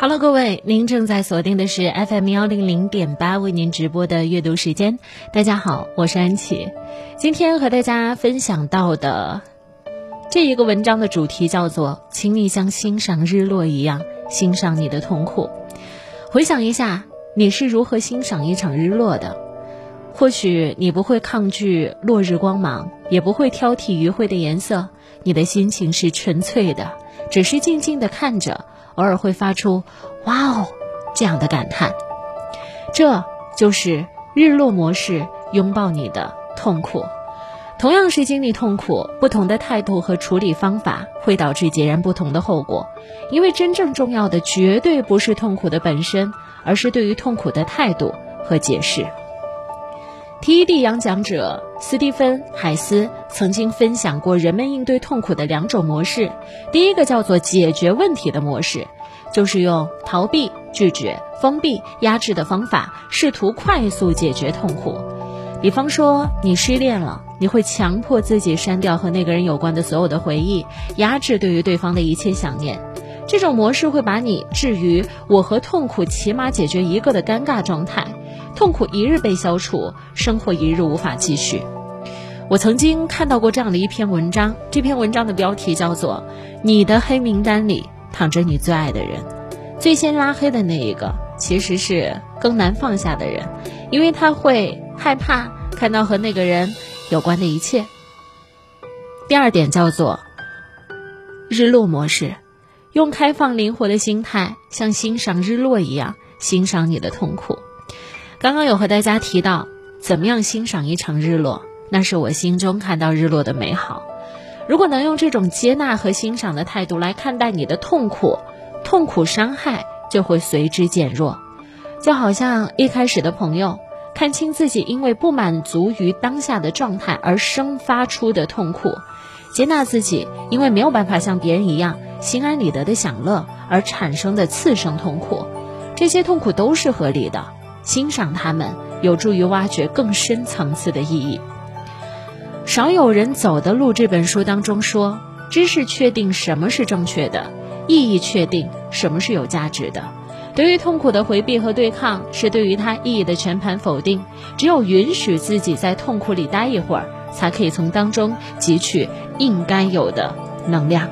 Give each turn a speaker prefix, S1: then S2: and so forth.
S1: Hello，各位，您正在锁定的是 FM 幺零零点八为您直播的阅读时间。大家好，我是安琪。今天和大家分享到的这一个文章的主题叫做“请你像欣赏日落一样欣赏你的痛苦”。回想一下，你是如何欣赏一场日落的？或许你不会抗拒落日光芒，也不会挑剔余晖的颜色，你的心情是纯粹的，只是静静的看着。偶尔会发出“哇哦”这样的感叹，这就是日落模式拥抱你的痛苦。同样是经历痛苦，不同的态度和处理方法会导致截然不同的后果。因为真正重要的绝对不是痛苦的本身，而是对于痛苦的态度和解释。TED 演讲者斯蒂芬·海斯曾经分享过人们应对痛苦的两种模式。第一个叫做解决问题的模式，就是用逃避、拒绝、封闭、压制的方法，试图快速解决痛苦。比方说，你失恋了，你会强迫自己删掉和那个人有关的所有的回忆，压制对于对方的一切想念。这种模式会把你置于我和痛苦起码解决一个的尴尬状态。痛苦一日被消除，生活一日无法继续。我曾经看到过这样的一篇文章，这篇文章的标题叫做《你的黑名单里躺着你最爱的人》，最先拉黑的那一个其实是更难放下的人，因为他会害怕看到和那个人有关的一切。第二点叫做日落模式，用开放灵活的心态，像欣赏日落一样欣赏你的痛苦。刚刚有和大家提到，怎么样欣赏一场日落？那是我心中看到日落的美好。如果能用这种接纳和欣赏的态度来看待你的痛苦，痛苦伤害就会随之减弱。就好像一开始的朋友，看清自己因为不满足于当下的状态而生发出的痛苦，接纳自己因为没有办法像别人一样心安理得的享乐而产生的次生痛苦，这些痛苦都是合理的。欣赏他们，有助于挖掘更深层次的意义。少有人走的路这本书当中说，知识确定什么是正确的，意义确定什么是有价值的。对于痛苦的回避和对抗，是对于它意义的全盘否定。只有允许自己在痛苦里待一会儿，才可以从当中汲取应该有的能量。